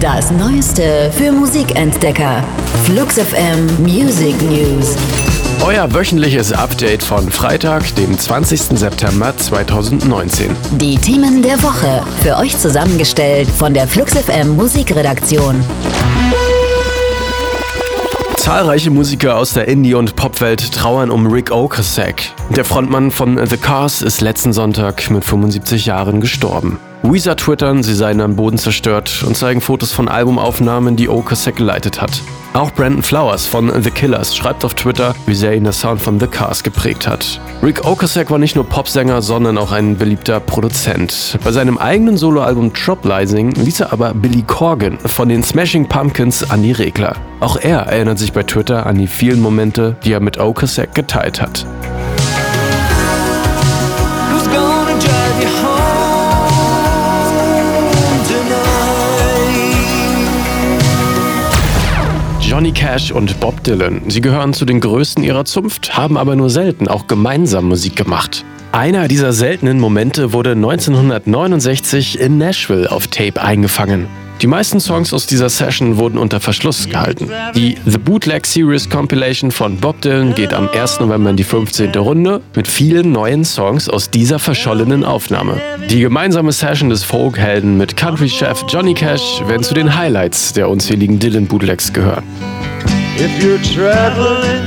Das Neueste für Musikentdecker. Flux FM Music News. Euer wöchentliches Update von Freitag, dem 20. September 2019. Die Themen der Woche. Für euch zusammengestellt von der Flux FM Musikredaktion. Zahlreiche Musiker aus der Indie- und Popwelt trauern um Rick Ocasek. Der Frontmann von The Cars ist letzten Sonntag mit 75 Jahren gestorben. Weezer twittern, sie seien am Boden zerstört und zeigen Fotos von Albumaufnahmen, die Ocasek geleitet hat. Auch Brandon Flowers von The Killers schreibt auf Twitter, wie sehr ihn der Sound von The Cars geprägt hat. Rick Ocasek war nicht nur Popsänger, sondern auch ein beliebter Produzent. Bei seinem eigenen Soloalbum Troplizing ließ er aber Billy Corgan von den Smashing Pumpkins an die Regler. Auch er erinnert sich bei Twitter an die vielen Momente, die er mit Ocasek geteilt hat. Johnny Cash und Bob Dylan. Sie gehören zu den größten ihrer Zunft, haben aber nur selten auch gemeinsam Musik gemacht. Einer dieser seltenen Momente wurde 1969 in Nashville auf Tape eingefangen. Die meisten Songs aus dieser Session wurden unter Verschluss gehalten. Die The Bootleg Series Compilation von Bob Dylan geht am 1. November in die 15. Runde mit vielen neuen Songs aus dieser verschollenen Aufnahme. Die gemeinsame Session des Folkhelden mit Country-Chef Johnny Cash werden zu den Highlights der unzähligen Dylan-Bootlegs gehören. If you're traveling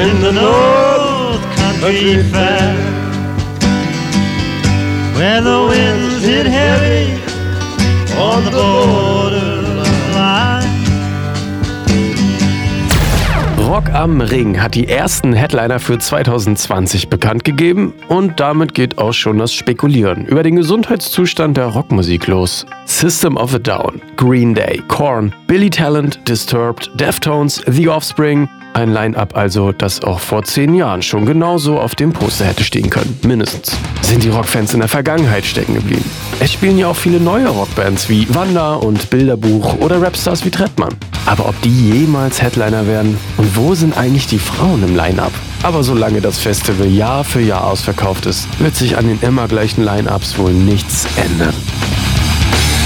in the North Country Fair, where the winds hit heavy on the borderline. Rock am Ring hat die ersten Headliner für 2020 bekannt gegeben und damit geht auch schon das Spekulieren über den Gesundheitszustand der Rockmusik los. System of a Down, Green Day, Korn, Billy Talent, Disturbed, Deftones, The Offspring. Ein Line-up also, das auch vor zehn Jahren schon genauso auf dem Poster hätte stehen können, mindestens. Sind die Rockfans in der Vergangenheit stecken geblieben? Es spielen ja auch viele neue Rockbands wie Wanda und Bilderbuch oder Rapstars wie Trettmann. Aber ob die jemals Headliner werden? Und wo sind eigentlich die Frauen im Line-Up? Aber solange das Festival Jahr für Jahr ausverkauft ist, wird sich an den immer gleichen Line-Ups wohl nichts ändern.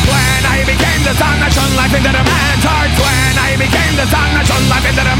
When I became the sun, I shone life into the man's heart. When I became the sun, I shone life into the.